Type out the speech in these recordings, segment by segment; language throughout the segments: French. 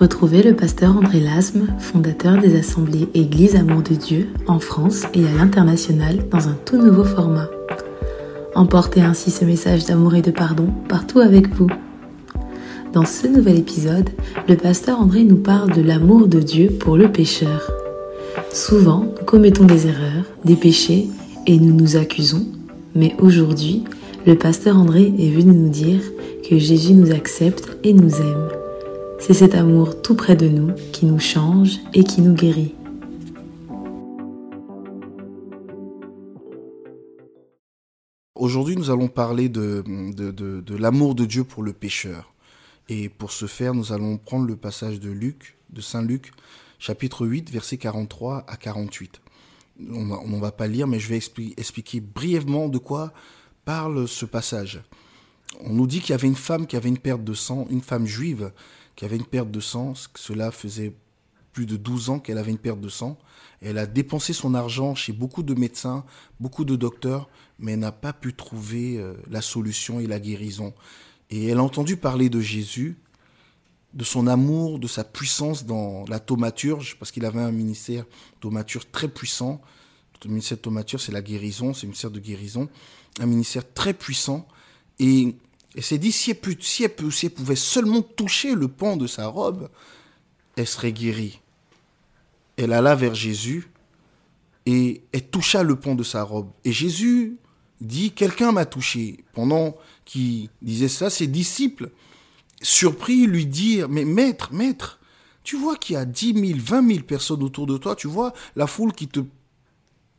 Retrouvez le pasteur André Lasme, fondateur des assemblées Église Amour de Dieu en France et à l'international dans un tout nouveau format. Emportez ainsi ce message d'amour et de pardon partout avec vous. Dans ce nouvel épisode, le pasteur André nous parle de l'amour de Dieu pour le pécheur. Souvent, nous commettons des erreurs, des péchés, et nous nous accusons, mais aujourd'hui, le pasteur André est venu nous dire que Jésus nous accepte et nous aime. C'est cet amour tout près de nous qui nous change et qui nous guérit. Aujourd'hui, nous allons parler de, de, de l'amour de Dieu pour le pécheur. Et pour ce faire, nous allons prendre le passage de Luc, de Saint Luc, chapitre 8, versets 43 à 48. On ne va pas lire, mais je vais expliquer brièvement de quoi parle ce passage. On nous dit qu'il y avait une femme qui avait une perte de sang, une femme juive qui avait une perte de sang. Cela faisait plus de 12 ans qu'elle avait une perte de sang. Elle a dépensé son argent chez beaucoup de médecins, beaucoup de docteurs, mais n'a pas pu trouver euh, la solution et la guérison. Et elle a entendu parler de Jésus, de son amour, de sa puissance dans la thaumaturge, parce qu'il avait un ministère thaumaturge très puissant. Le ministère thaumaturge, c'est la guérison, c'est un ministère de guérison, un ministère très puissant. Et elle s'est dit, si elle, si elle pouvait seulement toucher le pan de sa robe, elle serait guérie. Elle alla vers Jésus et elle toucha le pan de sa robe. Et Jésus dit, quelqu'un m'a touché. Pendant qu'il disait ça, ses disciples, surpris, lui dirent, mais maître, maître, tu vois qu'il y a 10 000, 20 000 personnes autour de toi, tu vois la foule qui te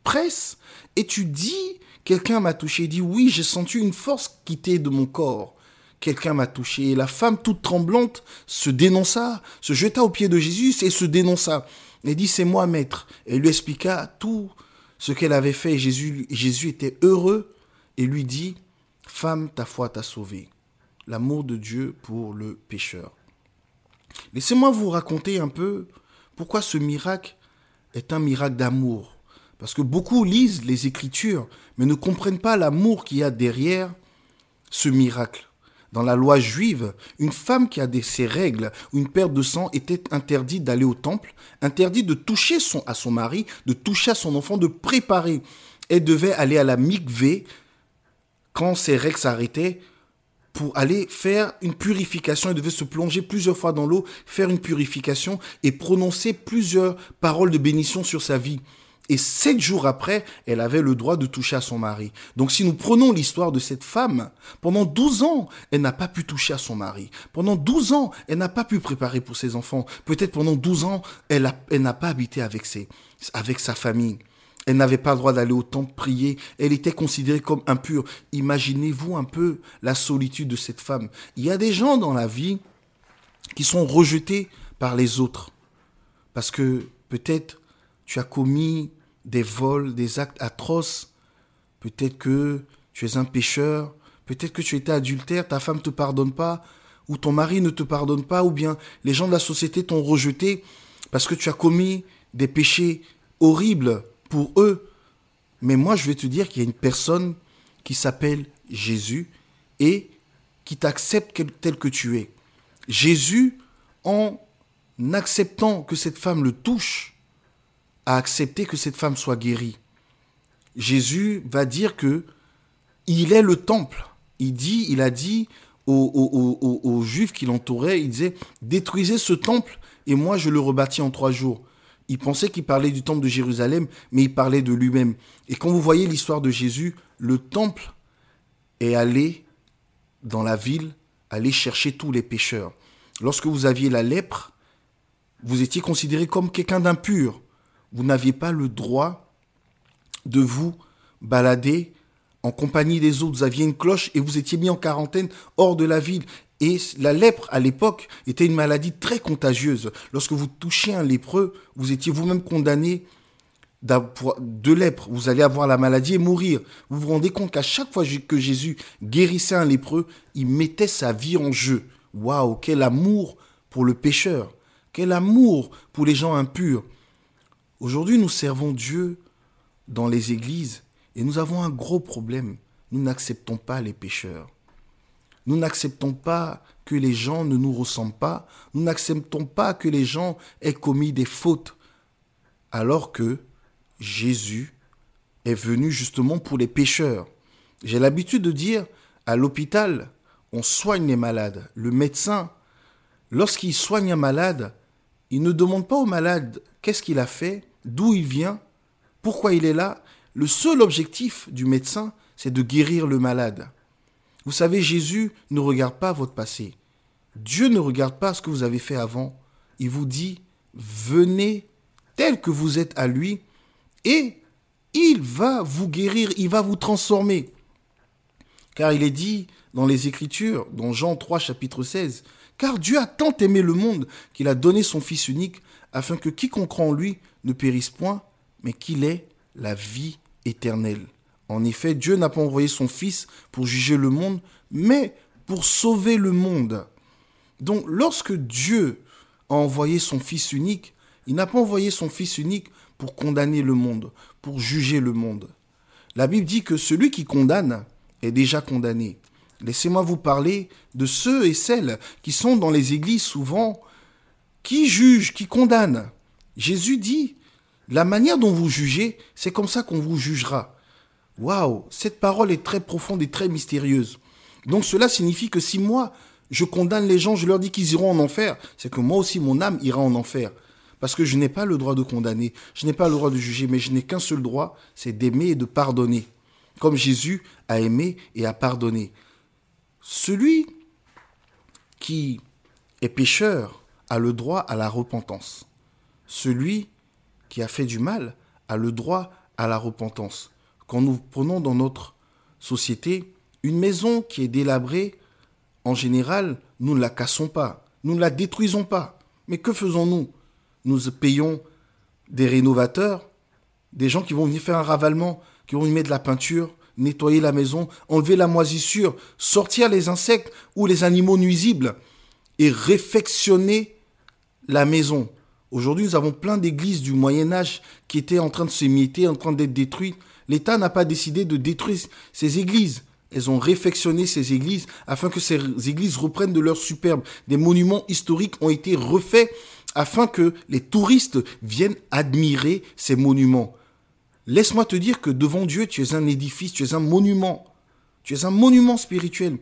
presse, et tu dis, quelqu'un m'a touché, dit, oui, j'ai senti une force quitter de mon corps. Quelqu'un m'a touché. Et la femme, toute tremblante, se dénonça, se jeta aux pieds de Jésus et se dénonça. Et dit, c'est moi, maître. Et lui expliqua tout ce qu'elle avait fait. Jésus, Jésus était heureux et lui dit, Femme, ta foi t'a sauvée. L'amour de Dieu pour le pécheur. Laissez-moi vous raconter un peu pourquoi ce miracle est un miracle d'amour. Parce que beaucoup lisent les Écritures, mais ne comprennent pas l'amour qu'il a derrière ce miracle. Dans la loi juive, une femme qui a ses règles ou une perte de sang était interdite d'aller au temple, interdite de toucher à son mari, de toucher à son enfant, de préparer. Elle devait aller à la mikvé quand ses règles s'arrêtaient pour aller faire une purification. Elle devait se plonger plusieurs fois dans l'eau, faire une purification et prononcer plusieurs paroles de bénédiction sur sa vie. Et sept jours après, elle avait le droit de toucher à son mari. Donc si nous prenons l'histoire de cette femme, pendant 12 ans, elle n'a pas pu toucher à son mari. Pendant 12 ans, elle n'a pas pu préparer pour ses enfants. Peut-être pendant 12 ans, elle, n'a pas habité avec, ses, avec sa famille. Elle n'avait pas le droit d'aller au temple prier. Elle était considérée comme impure. Imaginez-vous un peu la solitude de cette femme. Il y a des gens dans la vie qui sont rejetés par les autres. Parce que peut-être tu as commis des vols, des actes atroces. Peut-être que tu es un pécheur. Peut-être que tu étais adultère, ta femme ne te pardonne pas, ou ton mari ne te pardonne pas, ou bien les gens de la société t'ont rejeté parce que tu as commis des péchés horribles pour eux. Mais moi, je vais te dire qu'il y a une personne qui s'appelle Jésus et qui t'accepte tel que tu es. Jésus, en acceptant que cette femme le touche, à accepter que cette femme soit guérie. Jésus va dire que il est le temple. Il dit, il a dit aux, Juifs qui l'entouraient, il disait, détruisez ce temple et moi je le rebâtis en trois jours. Il pensait qu'il parlait du temple de Jérusalem, mais il parlait de lui-même. Et quand vous voyez l'histoire de Jésus, le temple est allé dans la ville, aller chercher tous les pécheurs. Lorsque vous aviez la lèpre, vous étiez considéré comme quelqu'un d'impur vous n'aviez pas le droit de vous balader en compagnie des autres. Vous aviez une cloche et vous étiez mis en quarantaine hors de la ville. Et la lèpre, à l'époque, était une maladie très contagieuse. Lorsque vous touchiez un lépreux, vous étiez vous-même condamné de lèpre. Vous allez avoir la maladie et mourir. Vous vous rendez compte qu'à chaque fois que Jésus guérissait un lépreux, il mettait sa vie en jeu. Waouh, quel amour pour le pécheur. Quel amour pour les gens impurs. Aujourd'hui, nous servons Dieu dans les églises et nous avons un gros problème. Nous n'acceptons pas les pécheurs. Nous n'acceptons pas que les gens ne nous ressemblent pas. Nous n'acceptons pas que les gens aient commis des fautes. Alors que Jésus est venu justement pour les pécheurs. J'ai l'habitude de dire, à l'hôpital, on soigne les malades. Le médecin, lorsqu'il soigne un malade, il ne demande pas au malade qu'est-ce qu'il a fait, d'où il vient, pourquoi il est là. Le seul objectif du médecin, c'est de guérir le malade. Vous savez, Jésus ne regarde pas votre passé. Dieu ne regarde pas ce que vous avez fait avant. Il vous dit, venez tel que vous êtes à lui et il va vous guérir, il va vous transformer. Car il est dit dans les Écritures, dans Jean 3, chapitre 16, Car Dieu a tant aimé le monde qu'il a donné son Fils unique, afin que quiconque croit en lui ne périsse point, mais qu'il ait la vie éternelle. En effet, Dieu n'a pas envoyé son Fils pour juger le monde, mais pour sauver le monde. Donc lorsque Dieu a envoyé son Fils unique, il n'a pas envoyé son Fils unique pour condamner le monde, pour juger le monde. La Bible dit que celui qui condamne est déjà condamné. Laissez-moi vous parler de ceux et celles qui sont dans les églises souvent, qui jugent, qui condamnent. Jésus dit, la manière dont vous jugez, c'est comme ça qu'on vous jugera. Waouh, cette parole est très profonde et très mystérieuse. Donc cela signifie que si moi, je condamne les gens, je leur dis qu'ils iront en enfer, c'est que moi aussi, mon âme ira en enfer. Parce que je n'ai pas le droit de condamner, je n'ai pas le droit de juger, mais je n'ai qu'un seul droit, c'est d'aimer et de pardonner. Comme Jésus a aimé et a pardonné. Celui qui est pécheur a le droit à la repentance. Celui qui a fait du mal a le droit à la repentance. Quand nous prenons dans notre société une maison qui est délabrée, en général, nous ne la cassons pas, nous ne la détruisons pas. Mais que faisons-nous? Nous payons des rénovateurs, des gens qui vont venir faire un ravalement, qui vont y mettre de la peinture, nettoyer la maison, enlever la moisissure, sortir les insectes ou les animaux nuisibles et réfectionner la maison. Aujourd'hui, nous avons plein d'églises du Moyen Âge qui étaient en train de s'émietter, en train d'être détruites. L'État n'a pas décidé de détruire ces églises. Elles ont réfectionné ces églises afin que ces églises reprennent de leur superbe. Des monuments historiques ont été refaits afin que les touristes viennent admirer ces monuments. Laisse-moi te dire que devant Dieu, tu es un édifice, tu es un monument. Tu es un monument spirituel.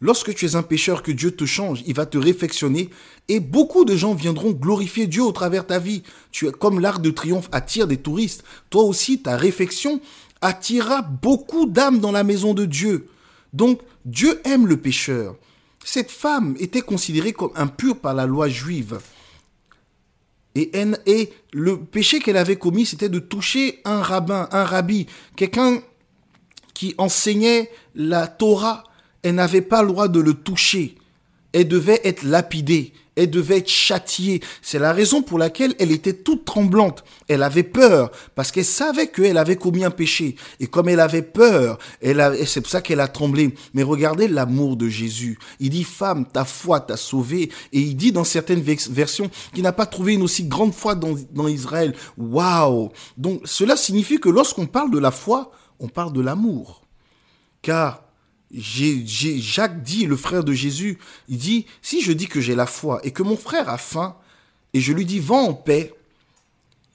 Lorsque tu es un pécheur, que Dieu te change, il va te réfectionner et beaucoup de gens viendront glorifier Dieu au travers de ta vie. Tu es comme l'arc de triomphe attire des touristes. Toi aussi, ta réfection attirera beaucoup d'âmes dans la maison de Dieu. Donc, Dieu aime le pécheur. Cette femme était considérée comme impure par la loi juive. Et, le péché qu'elle avait commis, c'était de toucher un rabbin, un rabbi, quelqu'un qui enseignait la Torah. Elle n'avait pas le droit de le toucher. Elle devait être lapidée elle devait être châtiée. C'est la raison pour laquelle elle était toute tremblante. Elle avait peur parce qu'elle savait qu'elle avait commis un péché. Et comme elle avait peur, elle c'est pour ça qu'elle a tremblé. Mais regardez l'amour de Jésus. Il dit, femme, ta foi t'a sauvée. Et il dit dans certaines versions qu'il n'a pas trouvé une aussi grande foi dans, dans Israël. Waouh! Donc cela signifie que lorsqu'on parle de la foi, on parle de l'amour. Car Jacques dit, le frère de Jésus, il dit, si je dis que j'ai la foi et que mon frère a faim, et je lui dis, va en paix,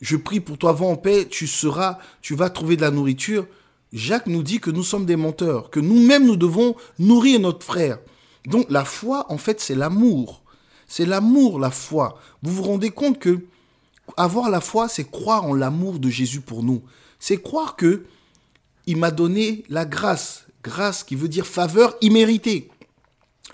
je prie pour toi, va en paix, tu seras, tu vas trouver de la nourriture. Jacques nous dit que nous sommes des menteurs, que nous-mêmes nous devons nourrir notre frère. Donc la foi, en fait, c'est l'amour. C'est l'amour, la foi. Vous vous rendez compte que avoir la foi, c'est croire en l'amour de Jésus pour nous. C'est croire que il m'a donné la grâce, grâce qui veut dire faveur imméritée.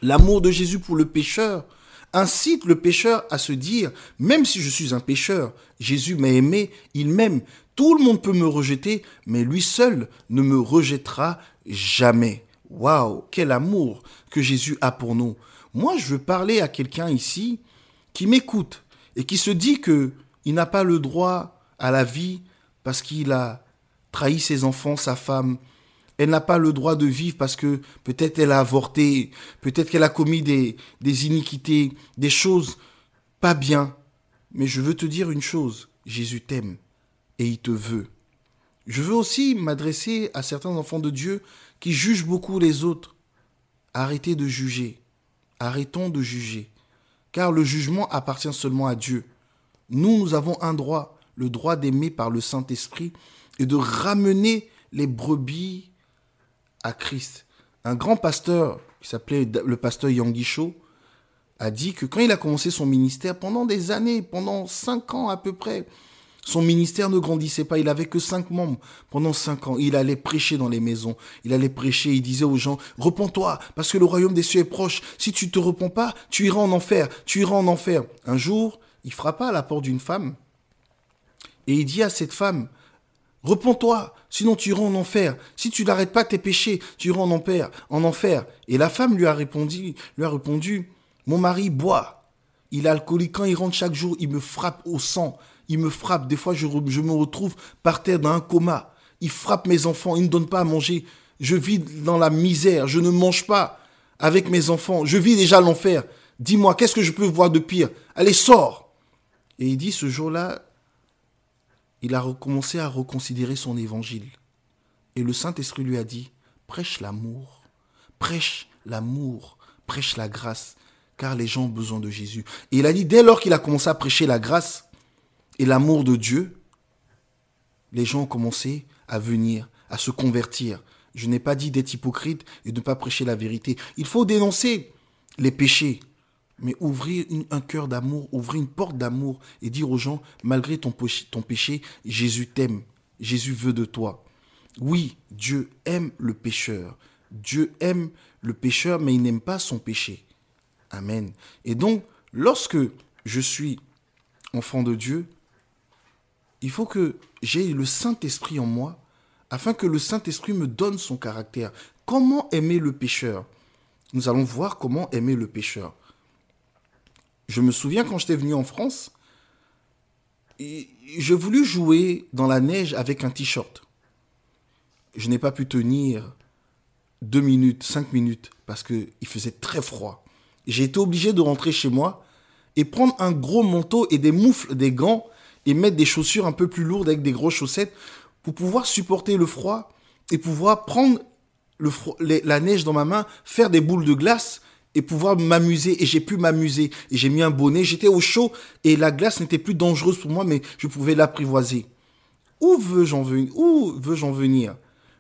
L'amour de Jésus pour le pécheur incite le pécheur à se dire, même si je suis un pécheur, Jésus m'a aimé, il m'aime. Tout le monde peut me rejeter, mais lui seul ne me rejettera jamais. Waouh, quel amour que Jésus a pour nous. Moi, je veux parler à quelqu'un ici qui m'écoute et qui se dit que il n'a pas le droit à la vie parce qu'il a trahi ses enfants, sa femme, elle n'a pas le droit de vivre parce que peut-être elle a avorté, peut-être qu'elle a commis des, iniquités, des choses pas bien. Mais je veux te dire une chose, Jésus t'aime et il te veut. Je veux aussi m'adresser à certains enfants de Dieu qui jugent beaucoup les autres. arrêtez de juger. Arrêtons de juger. Car le jugement appartient seulement à Dieu. Nous, nous avons un droit, le droit d'aimer par le Saint-Esprit et de ramener les brebis à Christ. Un grand pasteur qui s'appelait le pasteur Yanguicho a dit que quand il a commencé son ministère, pendant des années, pendant cinq ans à peu près, son ministère ne grandissait pas, il avait que cinq membres. Pendant cinq ans, il allait prêcher dans les maisons, il allait prêcher, il disait aux gens, repens-toi, parce que le royaume des cieux est proche. Si tu te repens pas, tu iras en enfer, tu iras en enfer. Un jour, il frappa à la porte d'une femme, et il dit à cette femme, repens-toi, sinon tu iras en enfer. Si tu n'arrêtes pas tes péchés, tu iras en enfer, en enfer. Et la femme lui a répondu, mon mari boit. Il est alcoolique. Quand il rentre chaque jour, il me frappe au sang. Il me frappe. Des fois, je, me retrouve par terre dans un coma. Il frappe mes enfants. Il ne donne pas à manger. Je vis dans la misère. Je ne mange pas avec mes enfants. Je vis déjà l'enfer. Dis-moi, qu'est-ce que je peux voir de pire? Allez, sors Et il dit, ce jour-là, il a recommencé à reconsidérer son évangile. Et le Saint-Esprit lui a dit, prêche l'amour, prêche l'amour, prêche la grâce car les gens ont besoin de Jésus. Et il a dit, dès lors qu'il a commencé à prêcher la grâce et l'amour de Dieu, les gens ont commencé à venir, à se convertir. Je n'ai pas dit d'être hypocrite et de ne pas prêcher la vérité. Il faut dénoncer les péchés, mais ouvrir un cœur d'amour, ouvrir une porte d'amour et dire aux gens, malgré ton péché, Jésus t'aime, Jésus veut de toi. Oui, Dieu aime le pécheur. Dieu aime le pécheur, mais il n'aime pas son péché. Amen. Et donc, lorsque je suis enfant de Dieu, il faut que j'ai le Saint-Esprit en moi, afin que le Saint-Esprit me donne son caractère. Comment aimer le pécheur? Nous allons voir comment aimer le pécheur. Je me souviens quand j'étais venu en France, je voulu jouer dans la neige avec un t-shirt. Je n'ai pas pu tenir deux minutes, cinq minutes, parce qu'il faisait très froid j'ai été obligé de rentrer chez moi et prendre un gros manteau et des moufles, des gants et mettre des chaussures un peu plus lourdes avec des grosses chaussettes pour pouvoir supporter le froid et pouvoir prendre la neige dans ma main, faire des boules de glace et pouvoir m'amuser. Et j'ai pu m'amuser. Et j'ai mis un bonnet, j'étais au chaud et la glace n'était plus dangereuse pour moi, mais je pouvais l'apprivoiser. Où veux-je en venir? Où veux-je en venir?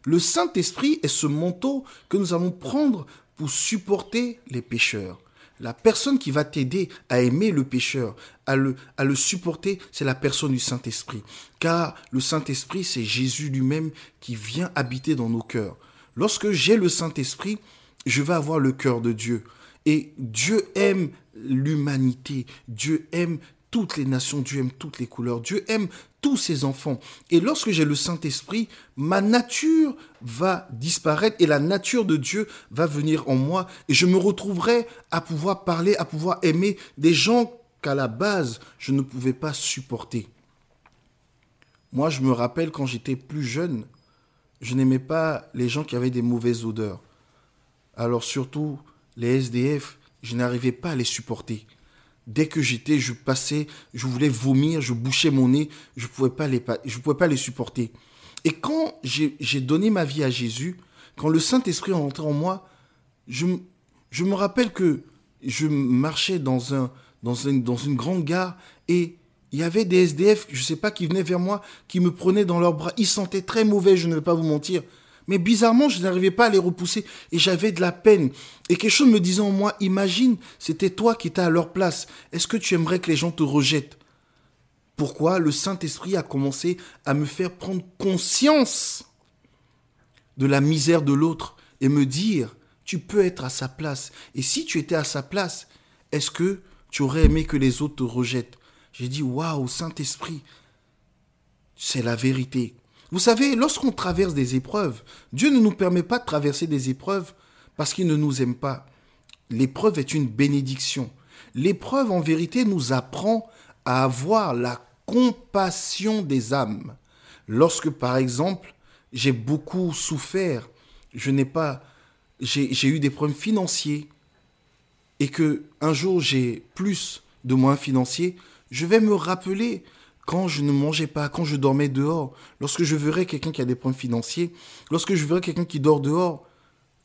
Le Saint-Esprit est ce manteau que nous allons prendre pour supporter les pécheurs. La personne qui va t'aider à aimer le pécheur, à le, à le supporter, c'est la personne du Saint-Esprit. Car le Saint-Esprit, c'est Jésus lui-même qui vient habiter dans nos cœurs. Lorsque j'ai le Saint-Esprit, je vais avoir le cœur de Dieu. Et Dieu aime l'humanité. Dieu aime toutes les nations, Dieu aime toutes les couleurs, Dieu aime tous ses enfants. Et lorsque j'ai le Saint-Esprit, ma nature va disparaître et la nature de Dieu va venir en moi et je me retrouverai à pouvoir parler, à pouvoir aimer des gens qu'à la base je ne pouvais pas supporter. Moi, je me rappelle quand j'étais plus jeune, je n'aimais pas les gens qui avaient des mauvaises odeurs. Alors surtout les SDF, je n'arrivais pas à les supporter. Dès que j'étais, je passais, je voulais vomir, je bouchais mon nez, je ne pouvais, pas les, pouvais pas les supporter. Et quand j'ai donné ma vie à Jésus, quand le Saint-Esprit est rentré en moi, je, je me rappelle que je marchais dans, un, dans, une, dans une grande gare et il y avait des SDF, je ne sais pas, qui venaient vers moi, qui me prenaient dans leurs bras. Ils sentaient très mauvais, je ne vais pas vous mentir. Mais bizarrement, je n'arrivais pas à les repousser et j'avais de la peine. Et quelque chose me disait en moi, imagine, c'était toi qui étais à leur place. Est-ce que tu aimerais que les gens te rejettent? Pourquoi le Saint-Esprit a commencé à me faire prendre conscience de la misère de l'autre et me dire, tu peux être à sa place. Et si tu étais à sa place, est-ce que tu aurais aimé que les autres te rejettent? J'ai dit, waouh, Saint-Esprit, c'est la vérité. Vous savez, lorsqu'on traverse des épreuves, Dieu ne nous permet pas de traverser des épreuves parce qu'il ne nous aime pas. L'épreuve est une bénédiction. L'épreuve, en vérité, nous apprend à avoir la compassion des âmes. Lorsque, par exemple, j'ai beaucoup souffert, je n'ai pas, j'ai eu des problèmes financiers, et que un jour j'ai plus de moyens financiers, je vais me rappeler quand je ne mangeais pas, quand je dormais dehors, lorsque je verrais quelqu'un qui a des problèmes financiers, lorsque je verrais quelqu'un qui dort dehors,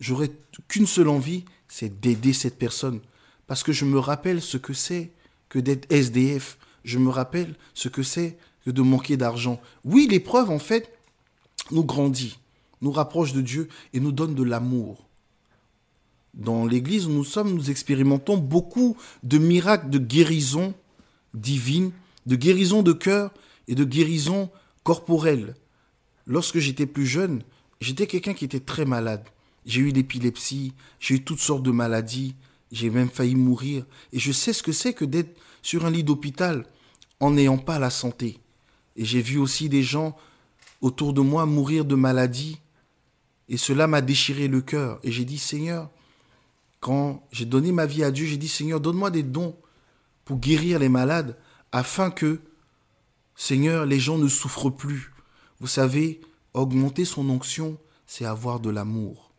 j'aurais qu'une seule envie, c'est d'aider cette personne. Parce que je me rappelle ce que c'est que d'être SDF. Je me rappelle ce que c'est que de manquer d'argent. Oui, l'épreuve, en fait, nous grandit, nous rapproche de Dieu et nous donne de l'amour. Dans l'église où nous sommes, nous expérimentons beaucoup de miracles de guérison divine, de guérison de cœur et de guérison corporelle. Lorsque j'étais plus jeune, j'étais quelqu'un qui était très malade. J'ai eu l'épilepsie, j'ai eu toutes sortes de maladies, j'ai même failli mourir. Et je sais ce que c'est que d'être sur un lit d'hôpital en n'ayant pas la santé. Et j'ai vu aussi des gens autour de moi mourir de maladies. Et cela m'a déchiré le cœur. Et j'ai dit, Seigneur, quand j'ai donné ma vie à Dieu, j'ai dit, Seigneur, donne-moi des dons pour guérir les malades, afin que, Seigneur, les gens ne souffrent plus. Vous savez, augmenter son onction, c'est avoir de l'amour.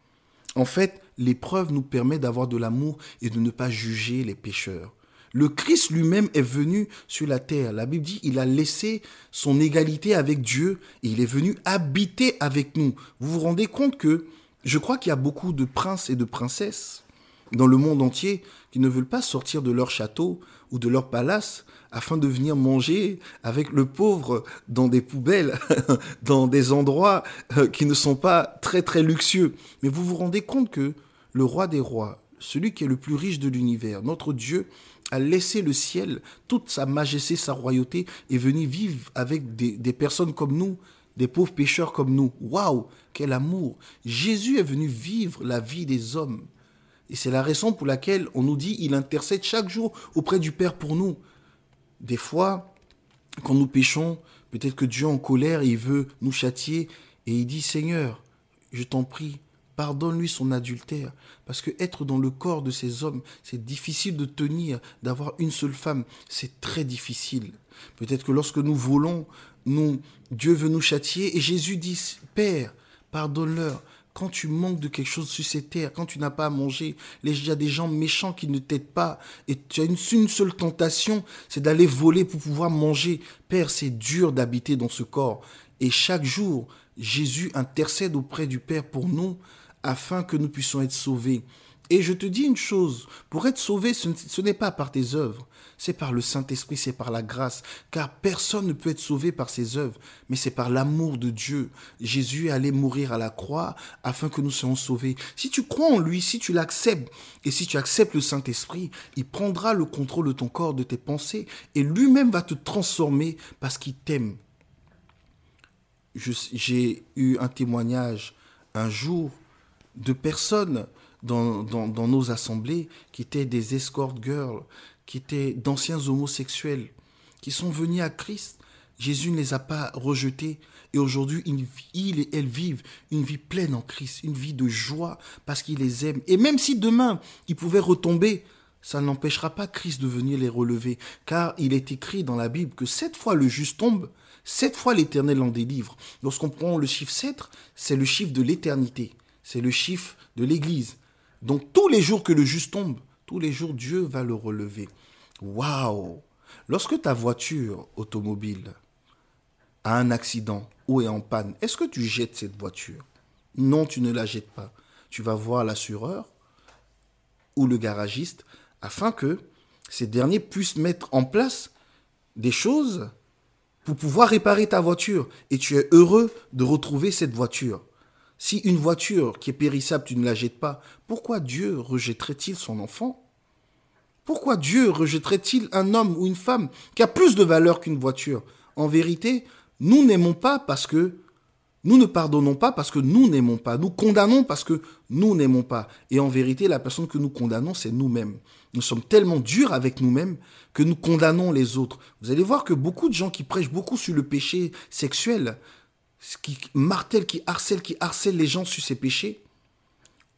En fait, l'épreuve nous permet d'avoir de l'amour et de ne pas juger les pécheurs. Le Christ lui-même est venu sur la terre. La Bible dit, il a laissé son égalité avec Dieu et il est venu habiter avec nous. Vous vous rendez compte que je crois qu'il y a beaucoup de princes et de princesses dans le monde entier qui ne veulent pas sortir de leur château ou de leur palace afin de venir manger avec le pauvre dans des poubelles, dans des endroits euh, qui ne sont pas très très luxueux. Mais vous vous rendez compte que le roi des rois, celui qui est le plus riche de l'univers, notre Dieu, a laissé le ciel, toute sa majesté, sa royauté, et venu vivre avec des, des personnes comme nous, des pauvres pécheurs comme nous. Waouh, quel amour Jésus est venu vivre la vie des hommes. Et c'est la raison pour laquelle on nous dit, il intercède chaque jour auprès du Père pour nous. Des fois, quand nous péchons, peut-être que Dieu en colère, il veut nous châtier, et il dit, Seigneur, je t'en prie, Pardonne-lui son adultère. Parce que être dans le corps de ces hommes, c'est difficile de tenir, d'avoir une seule femme. C'est très difficile. Peut-être que lorsque nous volons, Dieu veut nous châtier et Jésus dit, Père, pardonne-leur. Quand tu manques de quelque chose sur cette terre, quand tu n'as pas à manger, il y a des gens méchants qui ne t'aident pas et tu as une, une seule tentation, c'est d'aller voler pour pouvoir manger. Père, c'est dur d'habiter dans ce corps. Et chaque jour, Jésus intercède auprès du Père pour nous afin que nous puissions être sauvés. Et je te dis une chose, pour être sauvé, ce n'est pas par tes œuvres, c'est par le Saint-Esprit, c'est par la grâce, car personne ne peut être sauvé par ses œuvres, mais c'est par l'amour de Dieu. Jésus est allé mourir à la croix afin que nous soyons sauvés. Si tu crois en lui, si tu l'acceptes, et si tu acceptes le Saint-Esprit, il prendra le contrôle de ton corps, de tes pensées, et lui-même va te transformer parce qu'il t'aime. J'ai eu un témoignage un jour de personnes dans, nos assemblées qui étaient des escort girls, qui étaient d'anciens homosexuels, qui sont venus à Christ. Jésus ne les a pas rejetés. Et aujourd'hui, il et elles vivent une vie pleine en Christ, une vie de joie parce qu'il les aime. Et même si demain, ils pouvaient retomber, ça n'empêchera pas Christ de venir les relever. Car il est écrit dans la Bible que sept fois le juste tombe, sept fois l'Éternel en délivre. Lorsqu'on prend le chiffre 7, c'est le chiffre de l'éternité c'est le chiffre de l'Église. Donc tous les jours que le juste tombe, tous les jours Dieu va le relever. Waouh Lorsque ta voiture automobile a un accident ou est en panne, est-ce que tu jettes cette voiture? Non, tu ne la jettes pas. Tu vas voir l'assureur ou le garagiste afin que ces derniers puissent mettre en place des choses pour pouvoir réparer ta voiture. Et tu es heureux de retrouver cette voiture. Si une voiture qui est périssable, tu ne la jettes pas, pourquoi Dieu rejetterait-il son enfant? Pourquoi Dieu rejetterait-il un homme ou une femme qui a plus de valeur qu'une voiture? En vérité, nous n'aimons pas parce que nous ne pardonnons pas parce que nous n'aimons pas. Nous condamnons parce que nous n'aimons pas. Et en vérité, la personne que nous condamnons, c'est nous-mêmes. Nous sommes tellement durs avec nous-mêmes que nous condamnons les autres. Vous allez voir que beaucoup de gens qui prêchent beaucoup sur le péché sexuel, qui martèlent, qui harcèlent, qui harcèlent les gens sur ces péchés,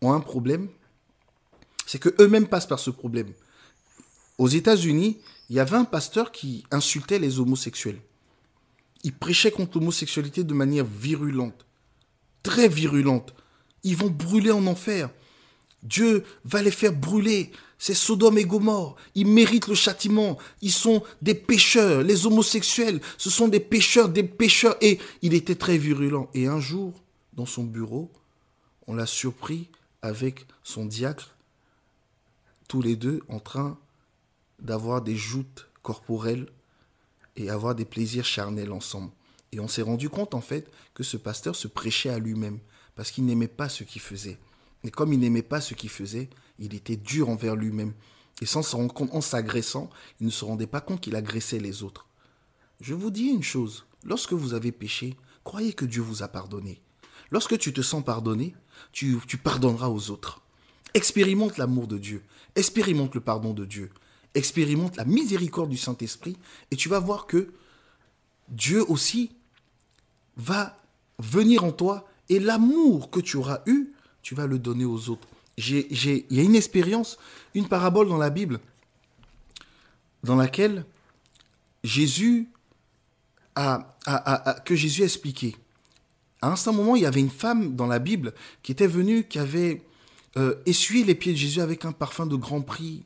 ont un problème. C'est que eux-mêmes passent par ce problème. Aux États-Unis, il y avait un pasteur qui insultait les homosexuels. Il prêchait contre l'homosexualité de manière virulente, très virulente. Ils vont brûler en enfer. Dieu va les faire brûler. C'est Sodome et Gomorre. Ils méritent le châtiment. Ils sont des pécheurs. Les homosexuels, ce sont des pécheurs, des pécheurs. Et il était très virulent. Et un jour, dans son bureau, on l'a surpris avec son diacre, tous les deux en train d'avoir des joutes corporelles et avoir des plaisirs charnels ensemble. Et on s'est rendu compte en fait que ce pasteur se prêchait à lui-même parce qu'il n'aimait pas ce qu'il faisait. Et comme il n'aimait pas ce qu'il faisait, il était dur envers lui-même. Et sans rendre en s'agressant, il ne se rendait pas compte qu'il agressait les autres. Je vous dis une chose, lorsque vous avez péché, croyez que Dieu vous a pardonné. Lorsque tu te sens pardonné, tu, tu pardonneras aux autres. Expérimente l'amour de Dieu, expérimente le pardon de Dieu, expérimente la miséricorde du Saint-Esprit, et tu vas voir que Dieu aussi va venir en toi, et l'amour que tu auras eu, tu vas le donner aux autres. il y a une expérience, une parabole dans la Bible, dans laquelle Jésus a, que Jésus a expliqué. À un certain moment, il y avait une femme dans la Bible qui était venue, qui avait euh, essuyé les pieds de Jésus avec un parfum de grand prix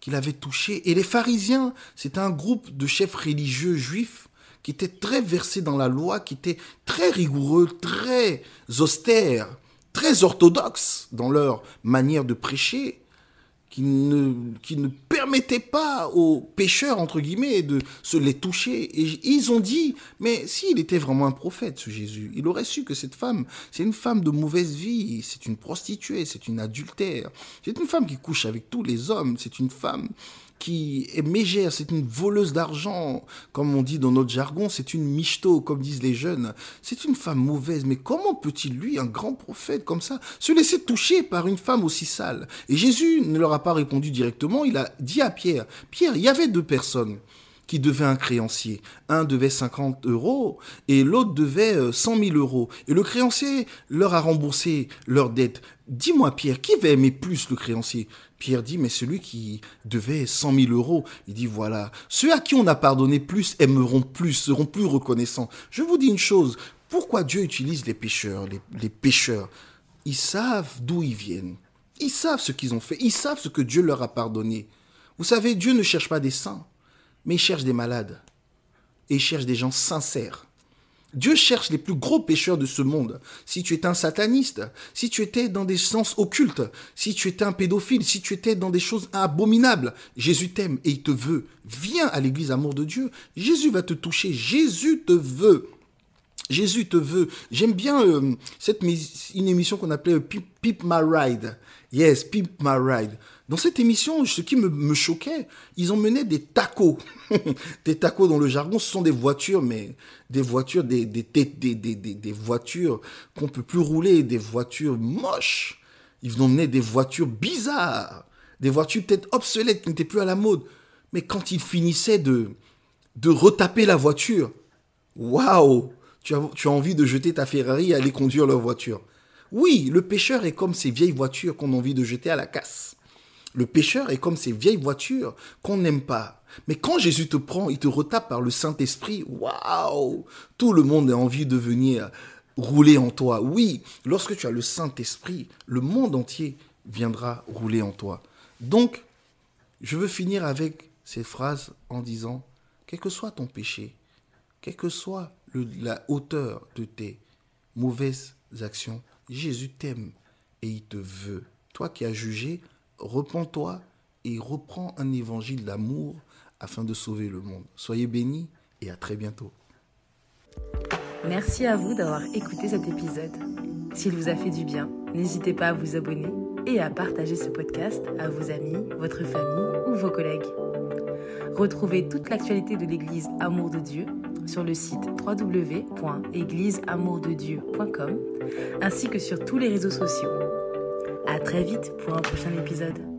qu'il avait touché. Et les pharisiens, c'était un groupe de chefs religieux juifs qui étaient très versés dans la loi, qui étaient très rigoureux, très austères, très orthodoxes dans leur manière de prêcher qui ne, qui ne permettait pas aux pécheurs, entre guillemets, de se les toucher. Et ils ont dit, mais s'il était vraiment un prophète, ce Jésus, il aurait su que cette femme, c'est une femme de mauvaise vie, c'est une prostituée, c'est une adultère, c'est une femme qui couche avec tous les hommes, c'est une femme qui est mégère, c'est une voleuse d'argent, comme on dit dans notre jargon, c'est une michto, comme disent les jeunes. C'est une femme mauvaise, mais comment peut-il, lui, un grand prophète comme ça, se laisser toucher par une femme aussi sale? Et Jésus ne leur a pas répondu directement, il a dit à Pierre, Pierre, il y avait deux personnes qui devaient un créancier. Un devait 50 euros et l'autre devait 100 euh, 000 euros. Et le créancier leur a remboursé leur dette. Dis-moi, Pierre, qui va aimer plus le créancier? Pierre dit, mais celui qui devait 100 000 euros, il dit, voilà, ceux à qui on a pardonné plus aimeront plus, seront plus reconnaissants. Je vous dis une chose, pourquoi Dieu utilise les pécheurs, les, les pécheurs? Ils savent d'où ils viennent. Ils savent ce qu'ils ont fait. Ils savent ce que Dieu leur a pardonné. Vous savez, Dieu ne cherche pas des saints, mais il cherche des malades. Et il cherche des gens sincères. Dieu cherche les plus gros pécheurs de ce monde. Si tu étais un sataniste, si tu étais dans des sens occultes, si tu étais un pédophile, si tu étais dans des choses abominables, Jésus t'aime et il te veut. Viens à l'église amour de Dieu. Jésus va te toucher. Jésus te veut. Jésus te veut. J'aime bien euh, cette une émission qu'on appelait Pip My Ride. Yes, Pip My Ride. Dans cette émission, ce qui me, choquait, ils mené des tacos. des tacos dans le jargon, ce sont des voitures, mais des voitures, des, des, des, des, des voitures qu'on peut plus rouler, des voitures moches. Ils mené des voitures bizarres, des voitures peut-être obsolètes qui n'étaient plus à la mode. Mais quand ils finissaient de, de retaper la voiture, waouh, tu as, envie de jeter ta Ferrari et aller conduire leur voiture. Oui, le pêcheur est comme ces vieilles voitures qu'on a envie de jeter à la casse. Le pécheur est comme ces vieilles voitures qu'on n'aime pas. Mais quand Jésus te prend, il te retape par le Saint-Esprit. Waouh Tout le monde a envie de venir rouler en toi. Oui, lorsque tu as le Saint-Esprit, le monde entier viendra rouler en toi. Donc, je veux finir avec ces phrases en disant, quel que soit ton péché, quelle que soit la hauteur de tes mauvaises actions, Jésus t'aime et il te veut. Toi qui as jugé, repens-toi et reprends un évangile d'amour afin de sauver le monde. Soyez bénis et à très bientôt. Merci à vous d'avoir écouté cet épisode. S'il vous a fait du bien, n'hésitez pas à vous abonner et à partager ce podcast à vos amis, votre famille ou vos collègues. Retrouvez toute l'actualité de l'Église Amour de Dieu sur le site www.égliseamourdedieu.com ainsi que sur tous les réseaux sociaux. À très vite pour un prochain épisode.